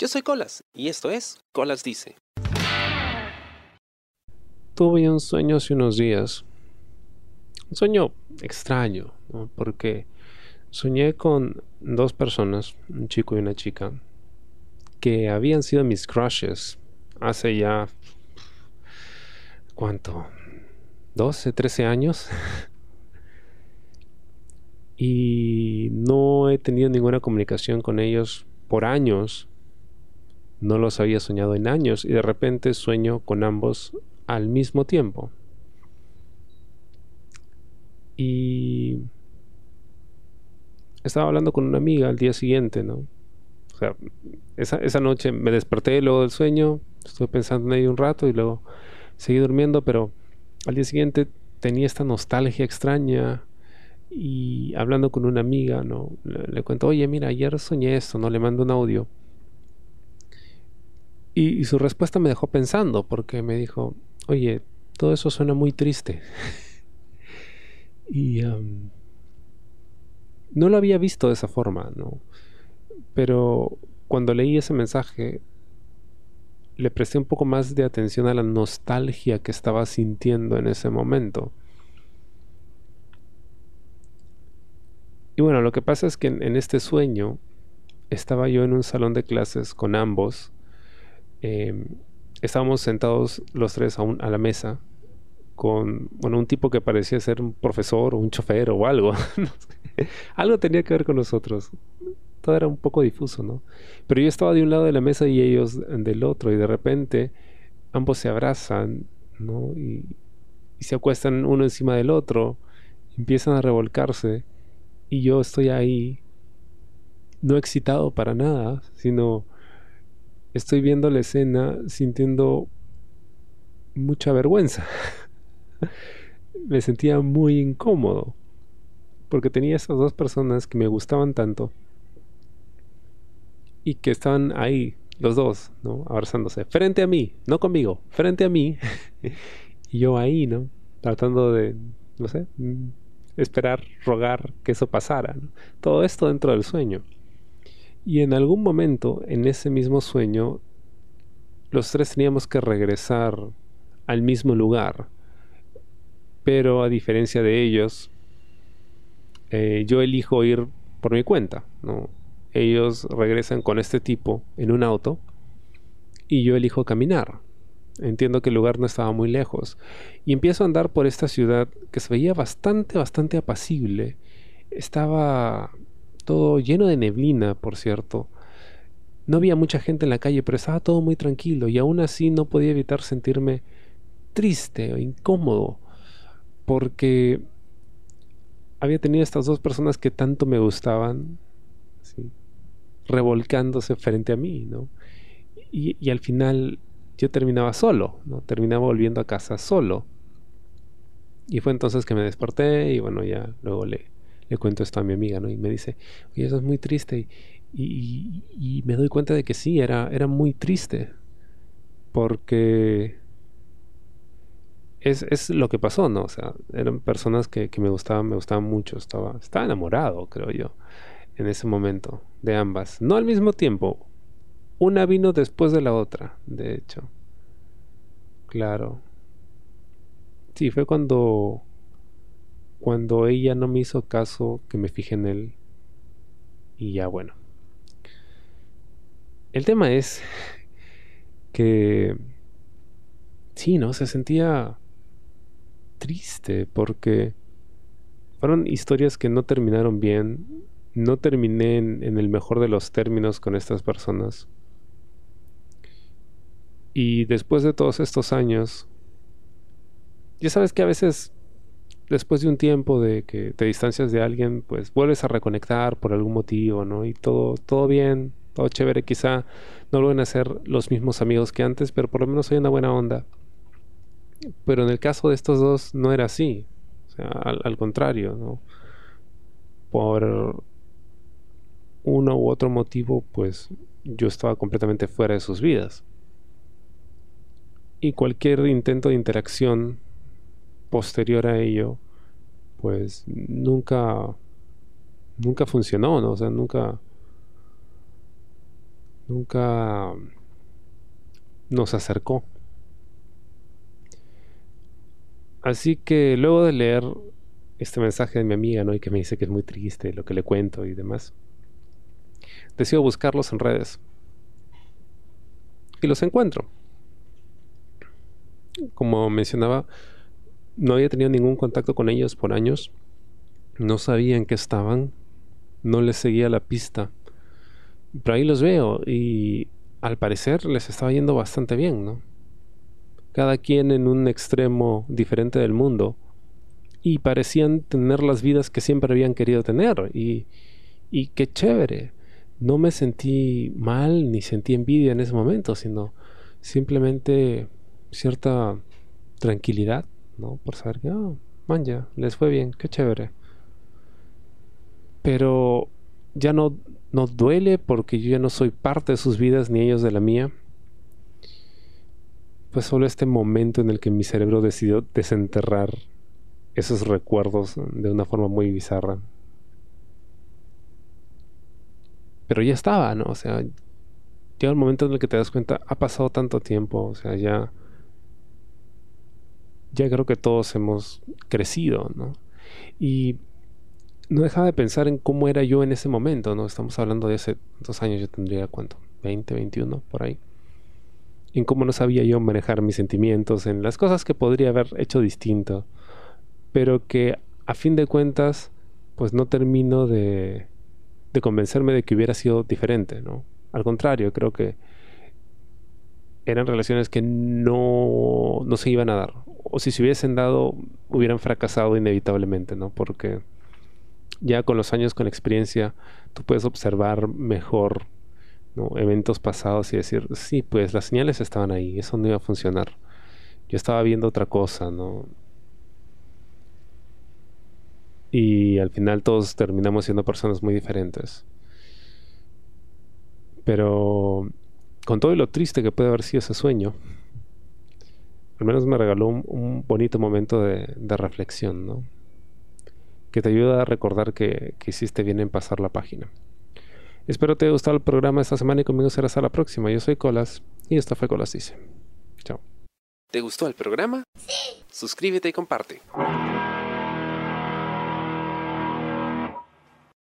Yo soy Colas y esto es Colas Dice. Tuve un sueño hace unos días. Un sueño extraño, porque soñé con dos personas, un chico y una chica, que habían sido mis crushes hace ya... ¿Cuánto? ¿12, 13 años? y no he tenido ninguna comunicación con ellos por años. No los había soñado en años y de repente sueño con ambos al mismo tiempo. Y estaba hablando con una amiga al día siguiente, ¿no? O sea, esa, esa noche me desperté luego del sueño, estuve pensando en ello un rato y luego seguí durmiendo, pero al día siguiente tenía esta nostalgia extraña y hablando con una amiga, ¿no? Le, cuento, oye, mira, ayer soñé esto, ¿no? Le mando un audio. Y, su respuesta me dejó pensando, porque me dijo, oye, todo eso suena muy triste. y no lo había visto de esa forma, ¿no? Pero cuando leí ese mensaje, le presté un poco más de atención a la nostalgia que estaba sintiendo en ese momento. Y bueno, lo que pasa es que en, este sueño estaba yo en un salón de clases con ambos. Em, estábamos sentados los tres a, a, la mesa con bueno, un tipo que parecía ser un profesor o un chofer o algo. algo tenía que ver con nosotros. Todo era un poco difuso, ¿no? Pero yo estaba de un lado de la mesa y ellos del otro y de repente ambos se abrazan, ¿no? Y, y se acuestan uno encima del otro, empiezan a revolcarse y yo estoy ahí no excitado para nada, sino estoy viendo la escena sintiendo mucha vergüenza. me sentía muy incómodo porque tenía esas dos personas que me gustaban tanto y que estaban ahí los dos, ¿no? Abrazándose frente a mí, no conmigo, frente a mí y yo ahí, ¿no? Tratando de, no sé, esperar, rogar que eso pasara. Todo esto dentro del sueño. Y en algún momento, en ese mismo sueño, los tres teníamos que regresar al mismo lugar. Pero a diferencia de ellos, eh, yo elijo ir por mi cuenta. ¿no? Ellos regresan con este tipo en un auto y yo elijo caminar. Entiendo que el lugar no estaba muy lejos. Y empiezo a andar por esta ciudad que se veía bastante, bastante apacible. Estaba todo lleno de neblina, por cierto. No había mucha gente en la calle, pero estaba todo muy tranquilo y aún así no podía evitar sentirme triste o incómodo porque había tenido estas dos personas que tanto me gustaban, revolcándose frente a mí, ¿no? Y, y al final yo terminaba solo, ¿no? Terminaba volviendo a casa solo. Y fue entonces que me desperté y bueno, ya luego le, le cuento esto a mi amiga, ¿no? Y me dice, oye, eso es muy triste. Y, y, me doy cuenta de que sí, era, era muy triste. Porque es, es, lo que pasó, ¿no? O sea, eran personas que, que, me gustaban, me gustaban mucho. Estaba, estaba enamorado, creo yo, en ese momento, de ambas. No al mismo tiempo, una vino después de la otra, de hecho. Claro. Sí, fue cuando cuando ella no me hizo caso que me fijé en él. Y ya bueno. El tema es que sí, ¿no? Se sentía triste porque fueron historias que no terminaron bien. No terminé en, en el mejor de los términos con estas personas. Y después de todos estos años, ya sabes que a veces, después de un tiempo de que te distancias de alguien, pues vuelves a reconectar por algún motivo, ¿no? Y todo, todo bien, todo chévere. Quizá no vuelven a ser los mismos amigos que antes, pero por lo menos hay una buena onda. Pero en el caso de estos dos no era así. O sea, al, al contrario, ¿no? Por uno u otro motivo, pues yo estaba completamente fuera de sus vidas y cualquier intento de interacción posterior a ello pues nunca nunca funcionó ¿no? o sea nunca nunca nos acercó. Así que luego de leer este mensaje de mi amiga, ¿no? Y que me dice que es muy triste lo que le cuento y demás, decido buscarlos en redes. Y los encuentro. Como mencionaba, no había tenido ningún contacto con ellos por años. No sabía en qué estaban. No les seguía la pista. Pero ahí los veo y al parecer les estaba yendo bastante bien, ¿no? Cada quien en un extremo diferente del mundo y parecían tener las vidas que siempre habían querido tener y, y qué chévere. No me sentí mal ni sentí envidia en ese momento, sino simplemente cierta tranquilidad, ¿no? Por saber que, oh, man, ya, les fue bien, qué chévere. Pero ya no no duele porque yo ya no soy parte de sus vidas ni ellos de la mía. Pues solo este momento en el que mi cerebro decidió desenterrar esos recuerdos de una forma muy bizarra. Pero ya estaba, ¿no? O sea, llega el momento en el que te das cuenta, ha pasado tanto tiempo, o sea, ya ya creo que todos hemos crecido, ¿no? Y no dejaba de pensar en cómo era yo en ese momento, ¿no? Estamos hablando de hace dos años, yo tendría cuánto, 20, 21, por ahí. En cómo no sabía yo manejar mis sentimientos, en las cosas que podría haber hecho distinto, pero que a fin de cuentas, pues no termino de, de convencerme de que hubiera sido diferente, ¿no? Al contrario, creo que eran relaciones que no, no se iban a dar. O si se hubiesen dado, hubieran fracasado inevitablemente, ¿no? Porque ya con los años, con experiencia, tú puedes observar mejor eventos pasados y decir, sí, pues las señales estaban ahí, eso no iba a funcionar. Yo estaba viendo otra cosa, ¿no? Y al final todos terminamos siendo personas muy diferentes. Pero con todo lo triste que puede haber sido ese sueño, al menos me regaló un, bonito momento de, de reflexión, ¿no? que te ayuda a recordar que, hiciste bien en pasar la página. Espero te haya gustado el programa esta semana y conmigo será hasta la próxima. Yo soy Colas y esto fue Colas Dice. Chao. ¿Te gustó el programa? Sí. Suscríbete y comparte.